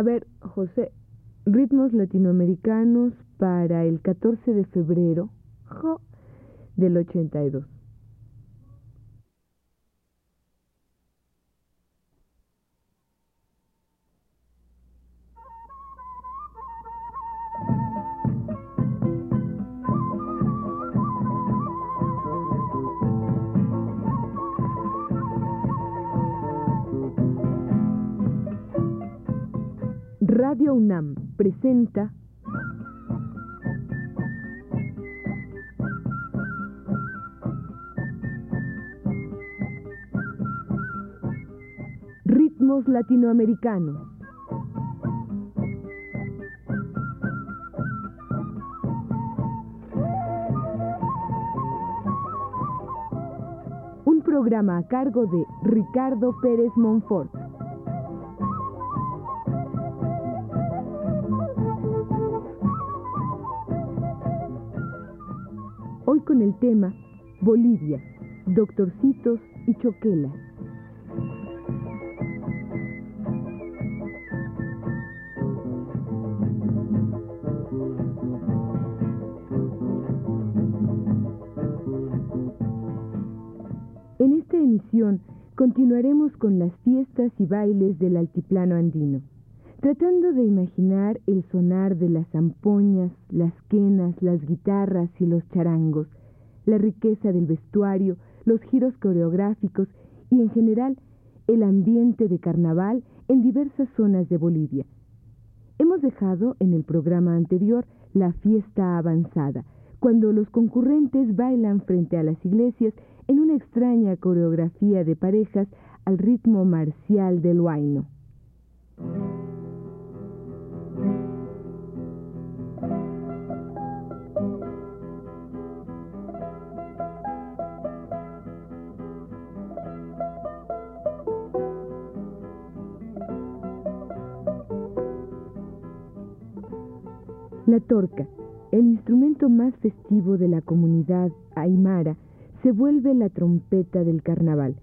A ver, José, ritmos latinoamericanos para el 14 de febrero jo, del 82. Presenta Ritmos latinoamericanos. Un programa a cargo de Ricardo Pérez Monfort. El tema Bolivia, Doctorcitos y Choquela. En esta emisión continuaremos con las fiestas y bailes del altiplano andino, tratando de imaginar el sonar de las zampoñas, las quenas, las guitarras y los charangos, la riqueza del vestuario, los giros coreográficos y en general el ambiente de carnaval en diversas zonas de Bolivia. Hemos dejado en el programa anterior la fiesta avanzada, cuando los concurrentes bailan frente a las iglesias en una extraña coreografía de parejas al ritmo marcial del huayno. La torca, el instrumento más festivo de la comunidad aymara, se vuelve la trompeta del carnaval.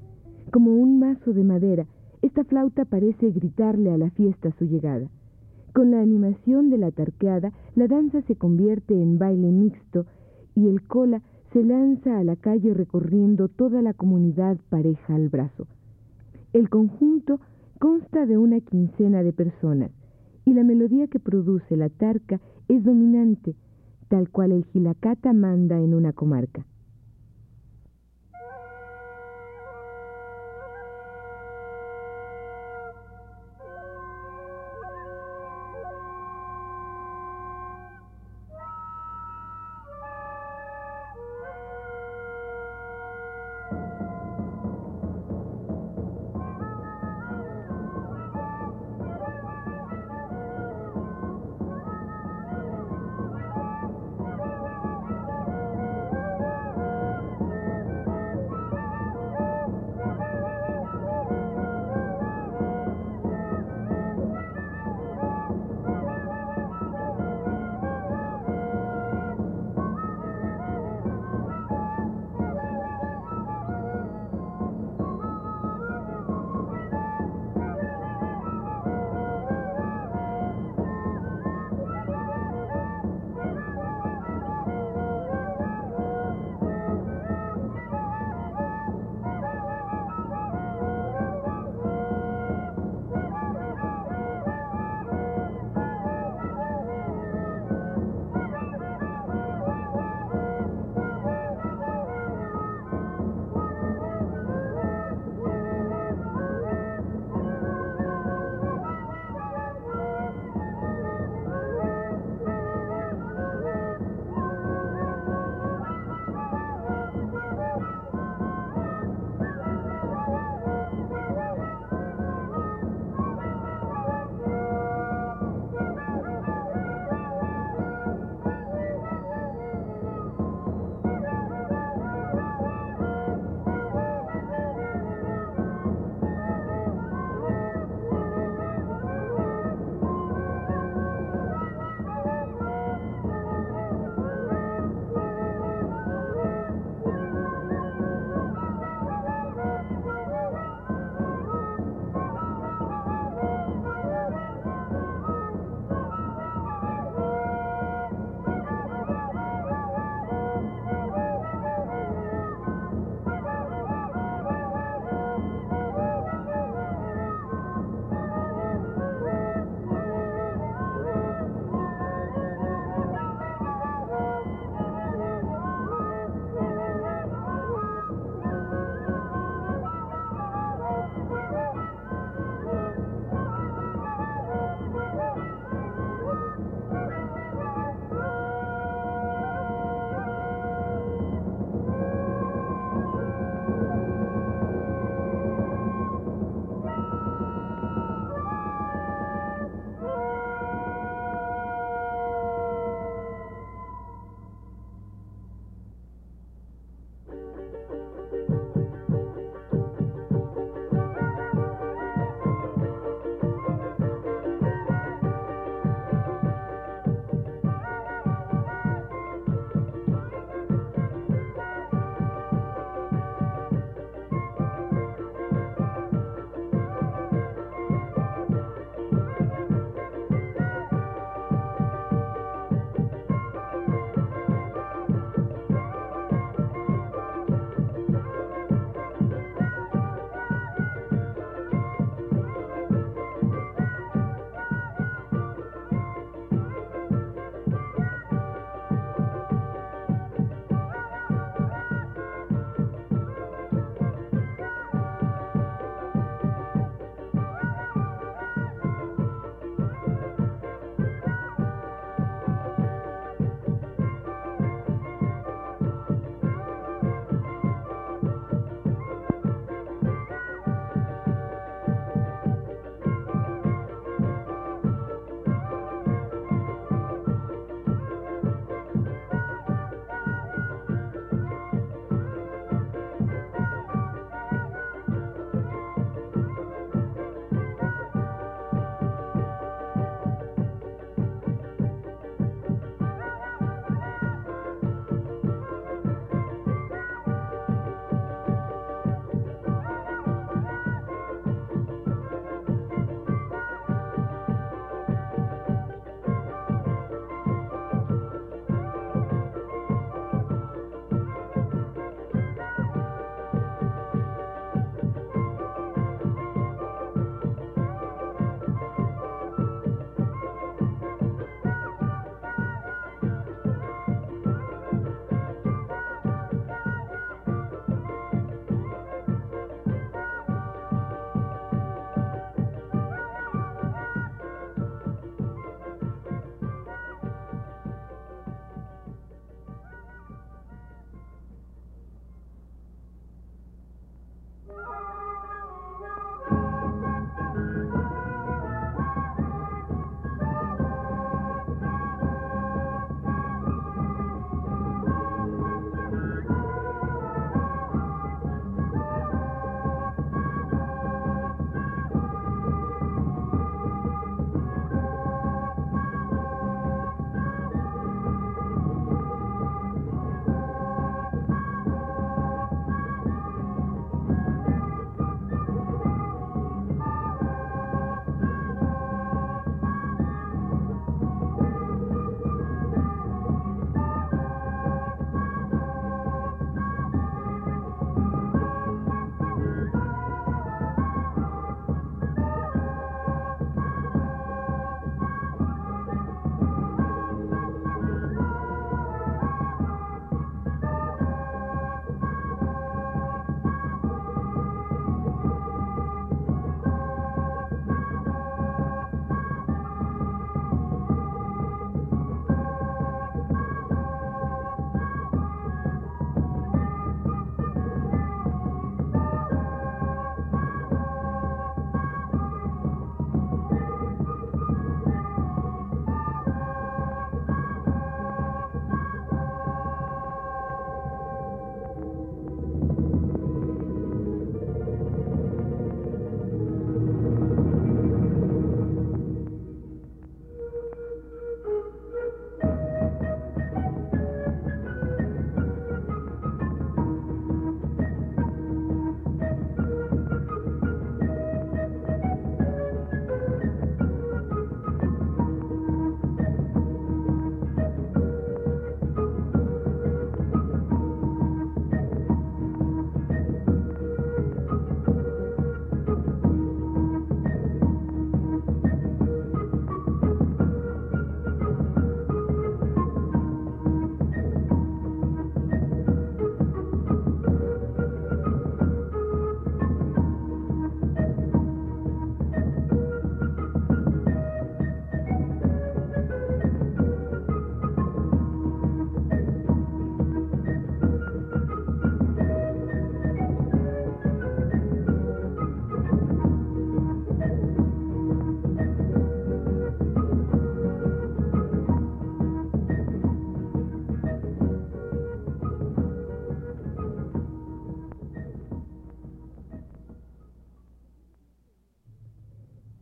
Como un mazo de madera, esta flauta parece gritarle a la fiesta su llegada. Con la animación de la tarqueada, la danza se convierte en baile mixto y el cola se lanza a la calle recorriendo toda la comunidad pareja al brazo. El conjunto consta de una quincena de personas y la melodía que produce la tarca es dominante, tal cual el gilacata manda en una comarca.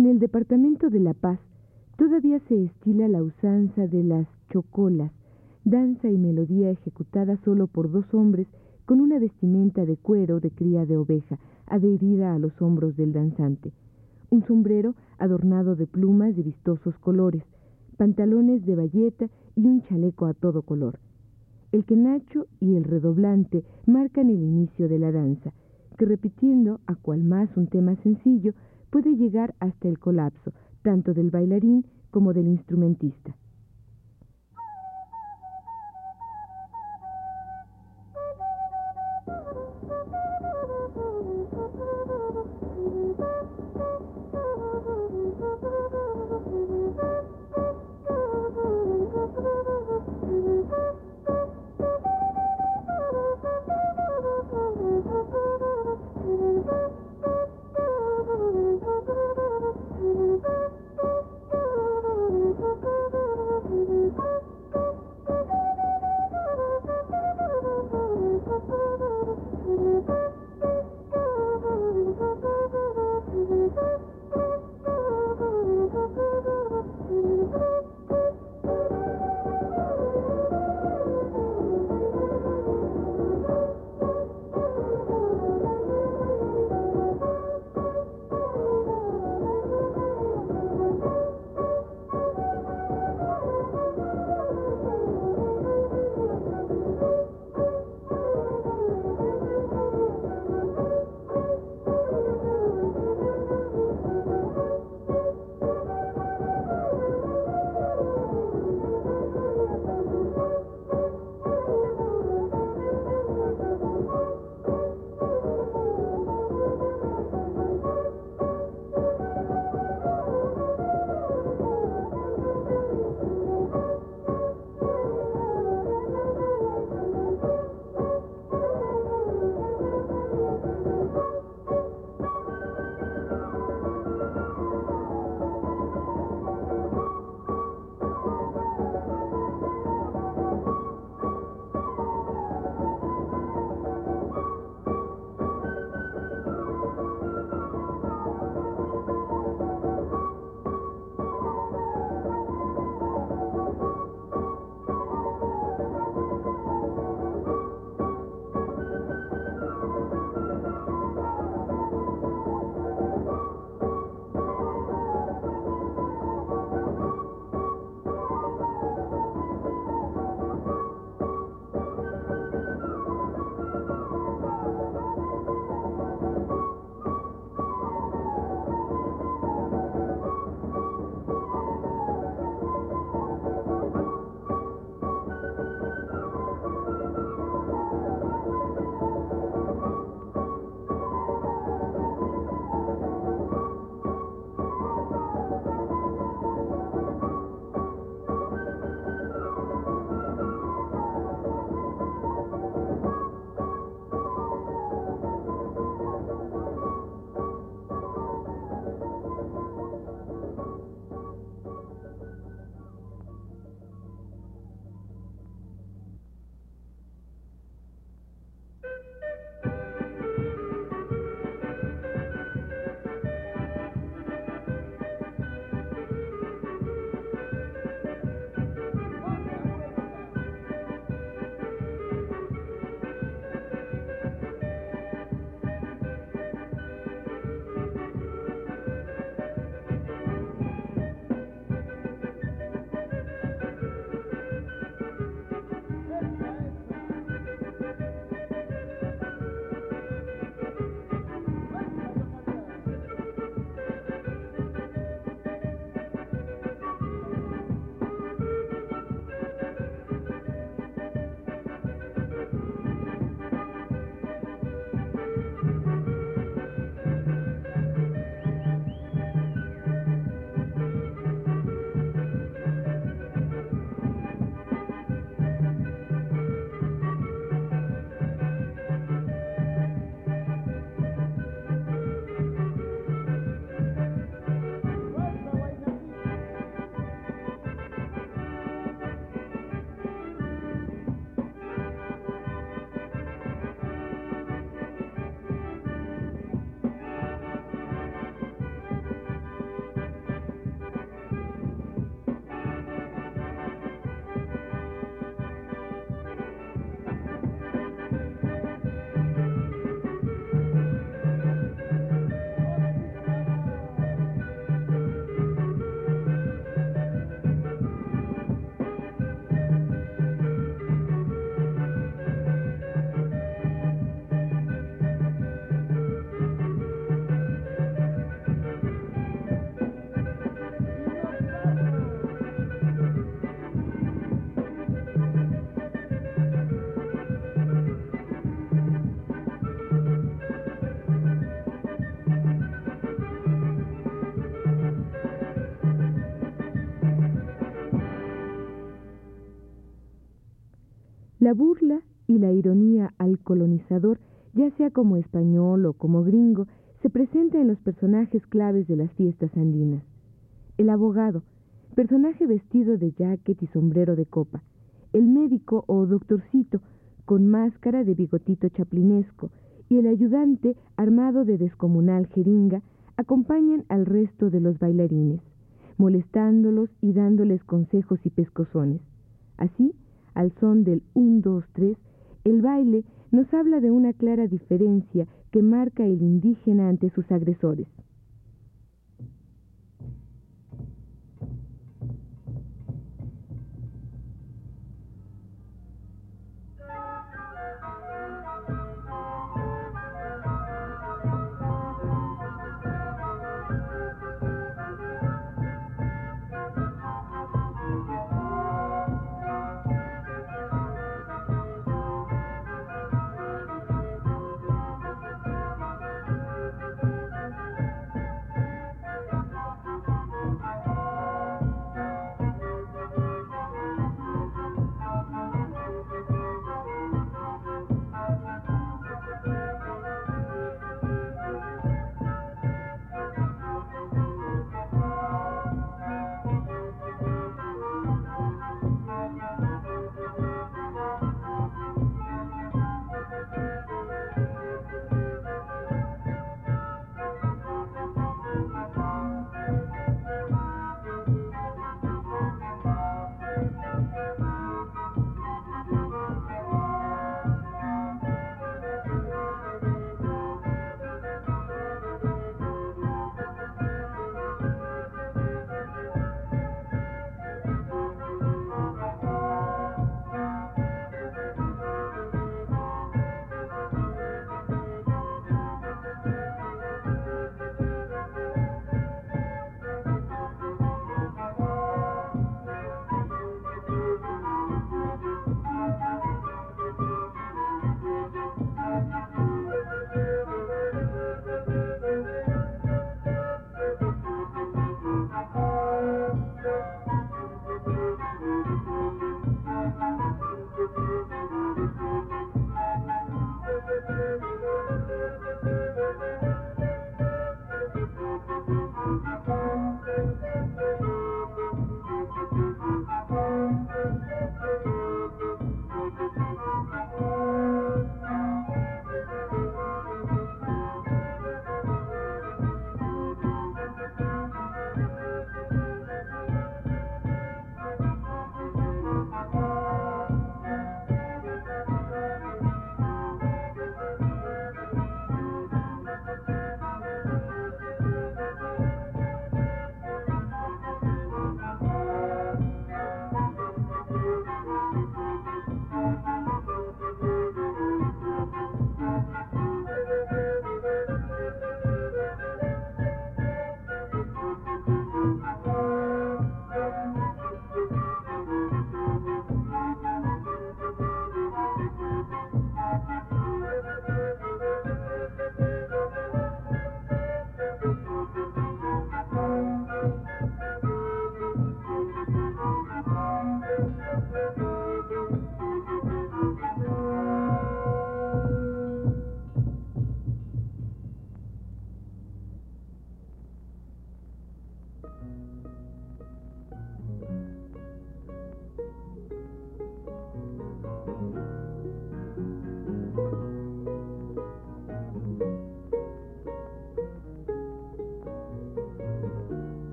En el departamento de La Paz todavía se estila la usanza de las chocolas, danza y melodía ejecutada solo por dos hombres con una vestimenta de cuero de cría de oveja, adherida a los hombros del danzante, un sombrero adornado de plumas de vistosos colores, pantalones de bayeta y un chaleco a todo color. El quenacho y el redoblante marcan el inicio de la danza, que repitiendo a cual más un tema sencillo puede llegar hasta el colapso, tanto del bailarín como del instrumentista. La burla y la ironía al colonizador, ya sea como español o como gringo, se presenta en los personajes claves de las fiestas andinas. El abogado, personaje vestido de jacket y sombrero de copa. El médico o doctorcito, con máscara de bigotito chaplinesco, y el ayudante, armado de descomunal jeringa, acompañan al resto de los bailarines, molestándolos y dándoles consejos y pescozones. Así, al son del 1, 2, 3, el baile nos habla de una clara diferencia que marca el indígena ante sus agresores.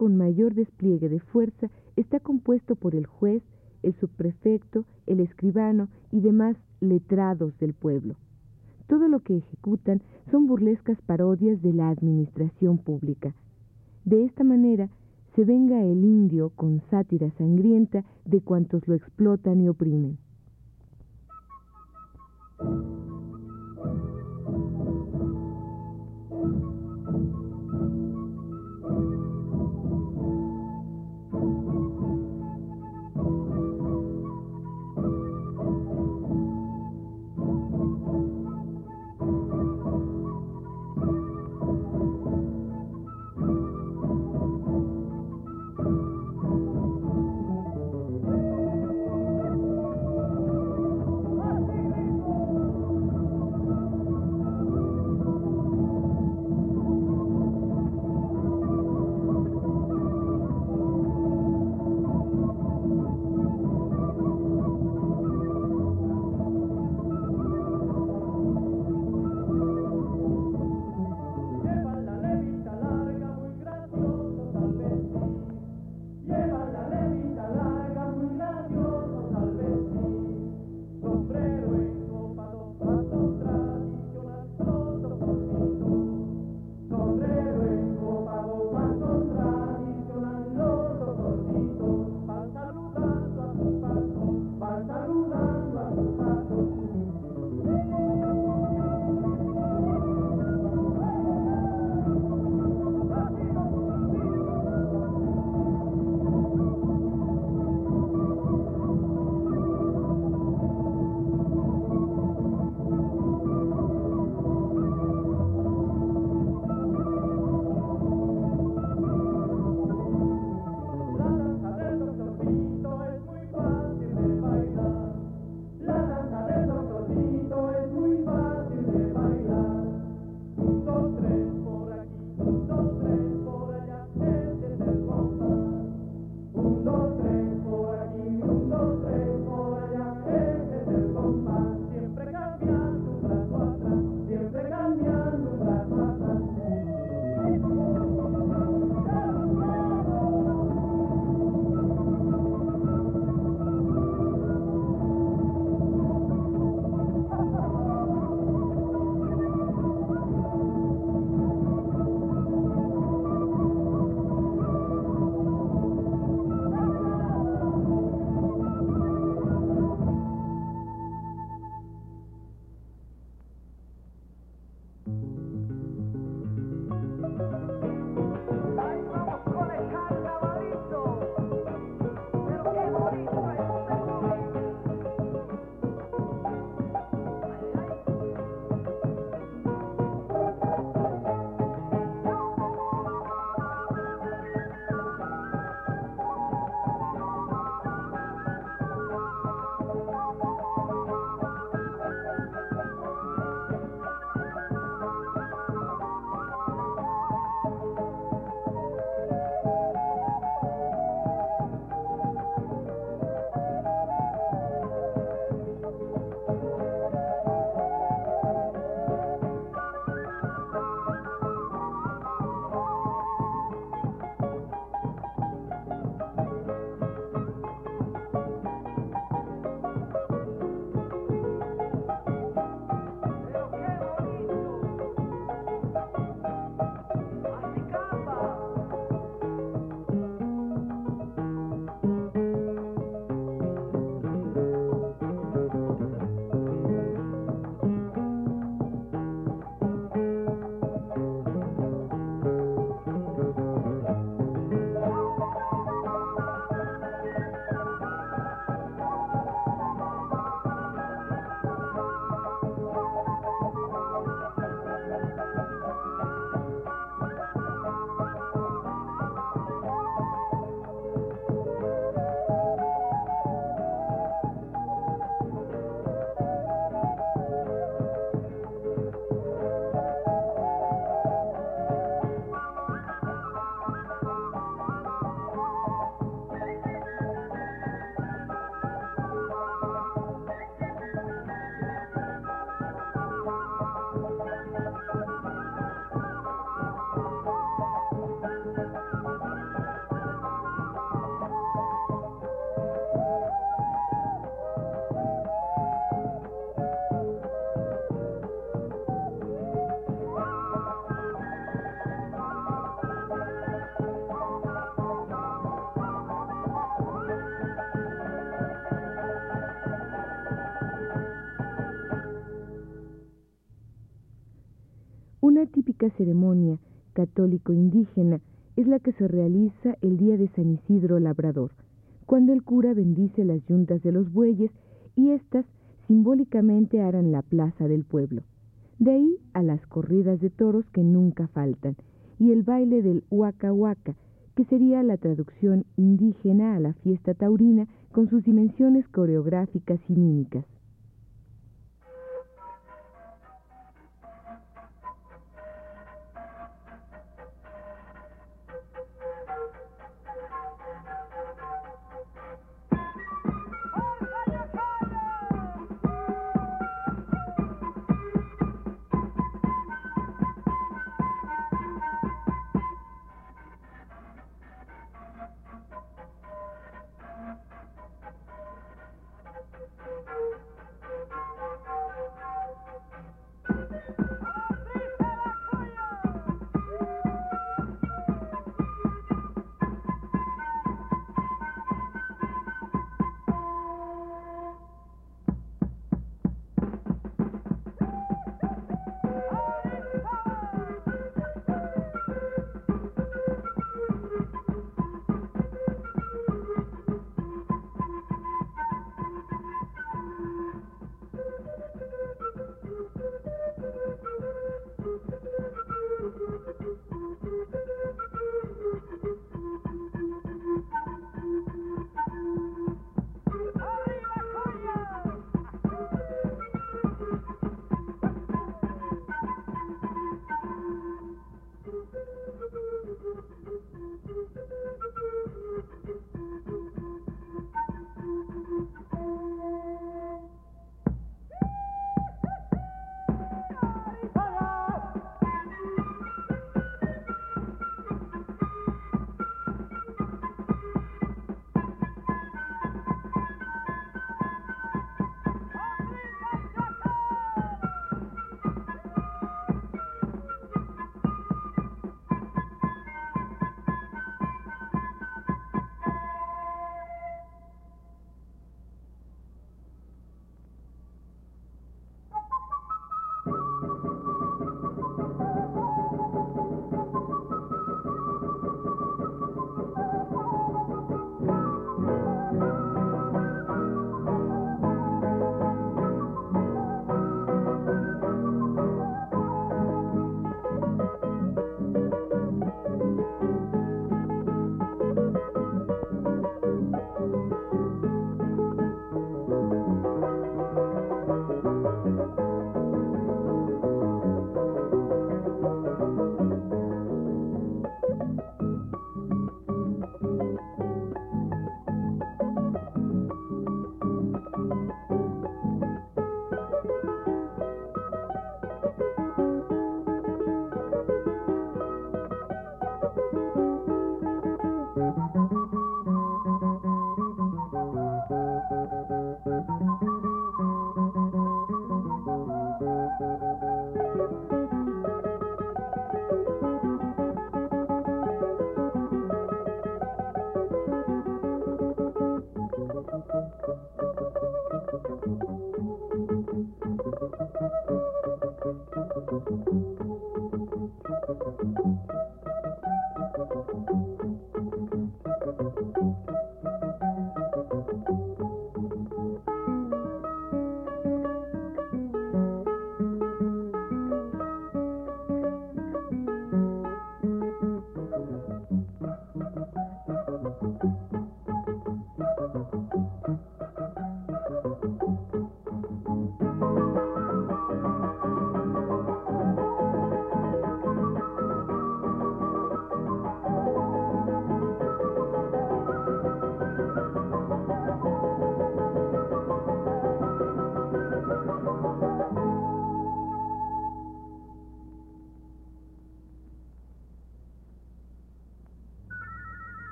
Con mayor despliegue de fuerza está compuesto por el juez, el subprefecto, el escribano y demás letrados del pueblo. Todo lo que ejecutan son burlescas parodias de la administración pública. De esta manera se venga el indio con sátira sangrienta de cuantos lo explotan y oprimen. Ceremonia católico-indígena es la que se realiza el día de San Isidro Labrador, cuando el cura bendice las yuntas de los bueyes y éstas simbólicamente harán la plaza del pueblo. De ahí a las corridas de toros que nunca faltan, y el baile del Huaca Huaca, que sería la traducción indígena a la fiesta taurina con sus dimensiones coreográficas y mímicas.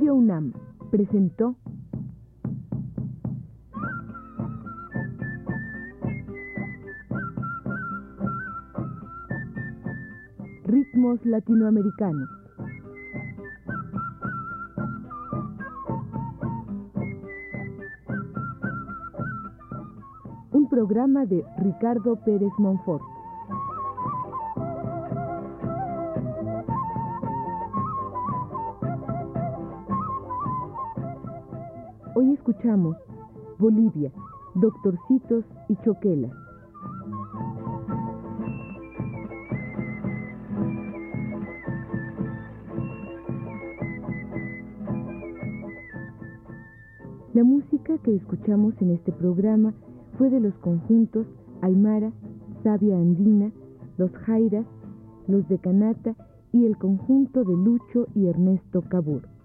Radio UNAM presentó Ritmos Latinoamericanos. Un programa de Ricardo Pérez Monfort. Escuchamos Bolivia, Doctorcitos y Choquelas. La música que escuchamos en este programa fue de los conjuntos Aymara, Sabia Andina, los Jairas, los de Canata y el conjunto de Lucho y Ernesto Cabur.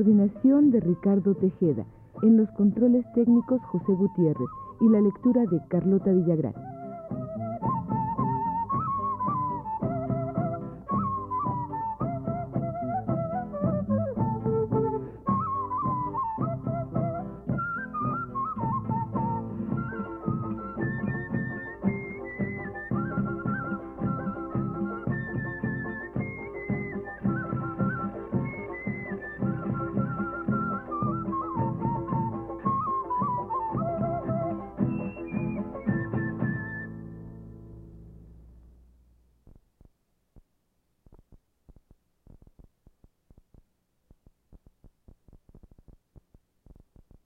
Coordinación de Ricardo Tejeda. En los controles técnicos José Gutiérrez y la lectura de Carlota Villagrán.